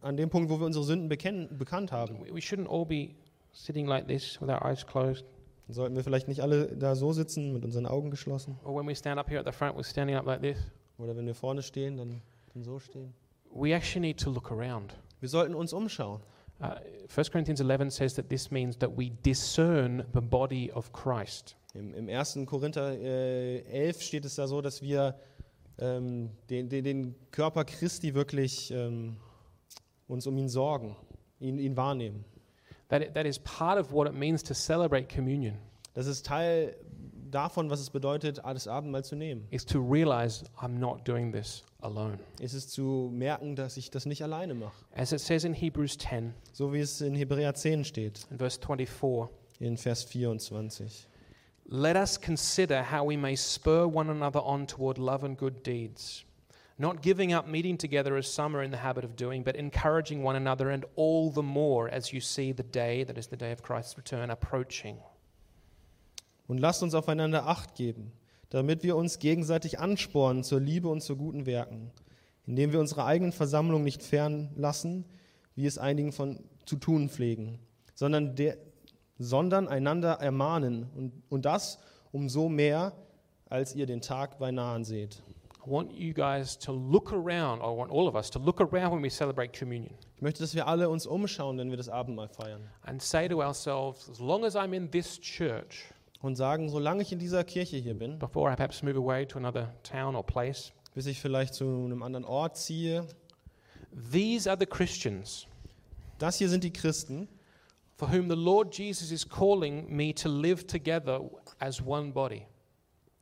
an dem Punkt, wo wir unsere Sünden bekennen, bekannt haben, we shouldn't all be sitting like this with our eyes closed. Sollten wir vielleicht nicht alle da so sitzen mit unseren Augen geschlossen. Or when we stand up here at the front, we're standing up like this. Oder wenn wir vorne stehen, dann, dann so stehen. We actually need to look around. Wir sollten uns umschauen. Uh, 1 Corinthians 11 says that this means that we discern the body of Christ. Im, im 1. Korinther äh, 11 steht es da so, dass wir ähm, den, den, den Körper Christi wirklich ähm, uns um ihn sorgen, ihn, ihn wahrnehmen. That, that is part of what it means to celebrate communion, Das ist Teil davon, was es bedeutet, das Abendmahl zu nehmen. is to realize I'm not doing this alone. Es ist zu merken, dass ich das nicht alleine mache. As it says in Hebrews 10 So wie es in Hebräer 10 steht, and verse 24, in Vers 24. let us consider how we may spur one another on toward love and good deeds, not giving up meeting together as some are in the habit of doing, but encouraging one another, and all the more as you see the day, that is the day of Christ's return, approaching. Und lasst uns aufeinander Acht geben, damit wir uns gegenseitig anspornen zur Liebe und zu guten Werken, indem wir unsere eigenen Versammlungen nicht fernlassen, wie es einigen von zu tun pflegen, sondern, der, sondern einander ermahnen und, und das umso mehr, als ihr den Tag beinahe seht. I want you guys to look around, I want all of us to look around when we celebrate communion. Ich möchte, dass wir alle uns umschauen, wenn wir das Abendmahl feiern. And say to ourselves, as long as I'm in this church, und sagen, solange ich in dieser Kirche hier bin, before I perhaps move away to another town or place, bis ich vielleicht zu einem anderen Ort ziehe, these are the Christians das hier sind die Christen, for whom the Lord Jesus is calling me to live together as one body,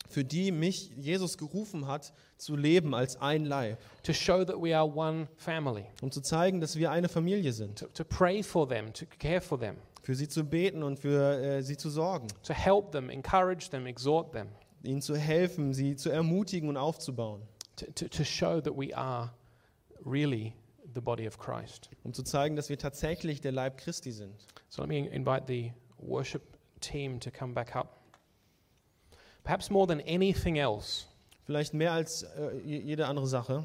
für die mich Jesus gerufen hat, zu leben als ein Leib, to show that we are one family, um zu zeigen, dass wir eine Familie sind, to, to pray for them, to care for them, für sie zu beten und für äh, sie zu sorgen, to help them, encourage them, exhort them, ihnen zu helfen, sie zu ermutigen und aufzubauen, to, to, to show that we are really the body of Christ. um zu zeigen, dass wir tatsächlich der Leib Christi sind. So let me invite the worship team to come back up. Perhaps more than anything else, Vielleicht mehr als äh, je- jede andere Sache.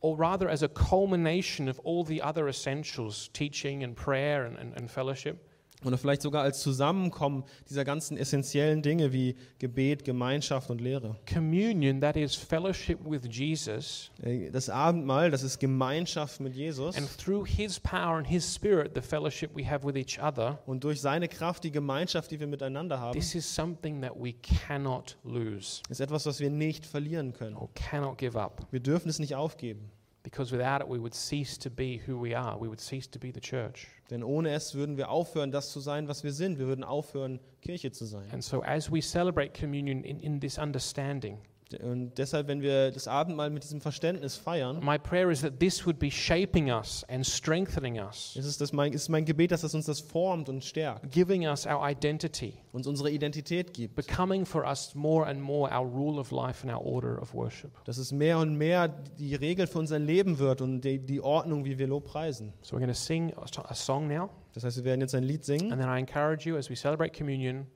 or rather as a culmination of all the other essentials teaching and prayer and, and, and fellowship. Oder vielleicht sogar als Zusammenkommen dieser ganzen essentiellen Dinge wie Gebet, Gemeinschaft und Lehre. Communion, that is fellowship with Jesus, Äh, Das Abendmahl, das ist Gemeinschaft mit Jesus. and through his power and his spirit, the fellowship we have with each other. Und durch seine Kraft die Gemeinschaft, die wir miteinander haben, This is something that we cannot lose ist etwas, was wir nicht verlieren können. or cannot give up. Wir dürfen es nicht aufgeben. Because without it, we would cease to be who we are. We would cease to be the church. Denn ohne es würden wir aufhören, das zu sein, was wir sind. Wir würden aufhören, Kirche zu sein. And so, as we celebrate communion in, in this understanding, Und deshalb, wenn wir das Abendmahl mit diesem Verständnis feiern, my prayer is that this would be shaping us and strengthening us, ist es das mein, ist mein Gebet, dass es uns das formt und stärkt, giving us our identity, uns unsere Identität gibt. becoming for us more and more our rule of life and our order of worship. Dass es mehr und mehr die Regel für unser Leben wird und die, die Ordnung, wie wir Lobpreisen. So, we're going to sing a song now. Das heißt, wir werden jetzt ein Lied singen And then I encourage you, as we celebrate communion,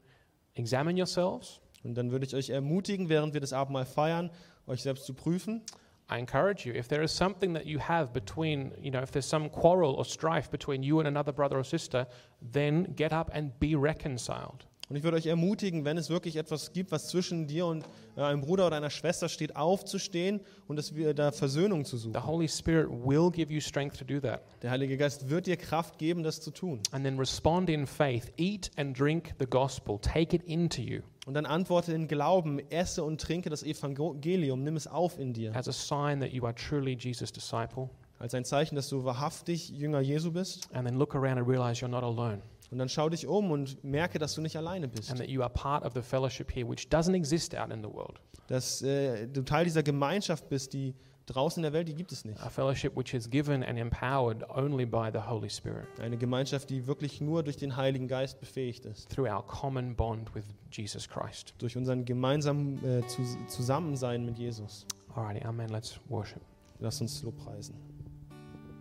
examine yourselves. Und dann würde ich euch ermutigen, während wir das Abendmahl feiern, euch selbst zu prüfen. I encourage you, if there is something that you have between, you know, if there's some quarrel or strife between you and another brother or sister, then get up and be reconciled. Und ich würde euch ermutigen, wenn es wirklich etwas gibt, was zwischen dir und äh, einem Bruder oder einer Schwester steht, aufzustehen und dass wir da Versöhnung zu suchen. The Holy Spirit will give you strength to do that. Der Heilige Geist wird dir Kraft geben, das zu tun. And then respond in faith. Eat and drink the gospel. Take it into you Und dann antworte in Glauben, esse und trinke das Evangelium, nimm es auf in dir. as a sign that you are truly Jesus' disciple. Als ein Zeichen, dass du wahrhaftig Jünger Jesu bist. And then look around and realize you're not alone Und dann schau dich um und merke, dass du nicht alleine bist. and that you are part of the fellowship here, which doesn't exist out in the world. Dass äh, du Teil dieser Gemeinschaft bist, die draußen in der Welt, die gibt es nicht. A fellowship which is given and empowered only by the Holy Spirit Eine Gemeinschaft, die wirklich nur durch den Heiligen Geist befähigt ist. through our common bond with Jesus Christ. Durch unseren gemeinsamen äh, Zus- Zusammensein mit Jesus. Alrighty, Amen. Let's worship. Lass uns Lobpreisen.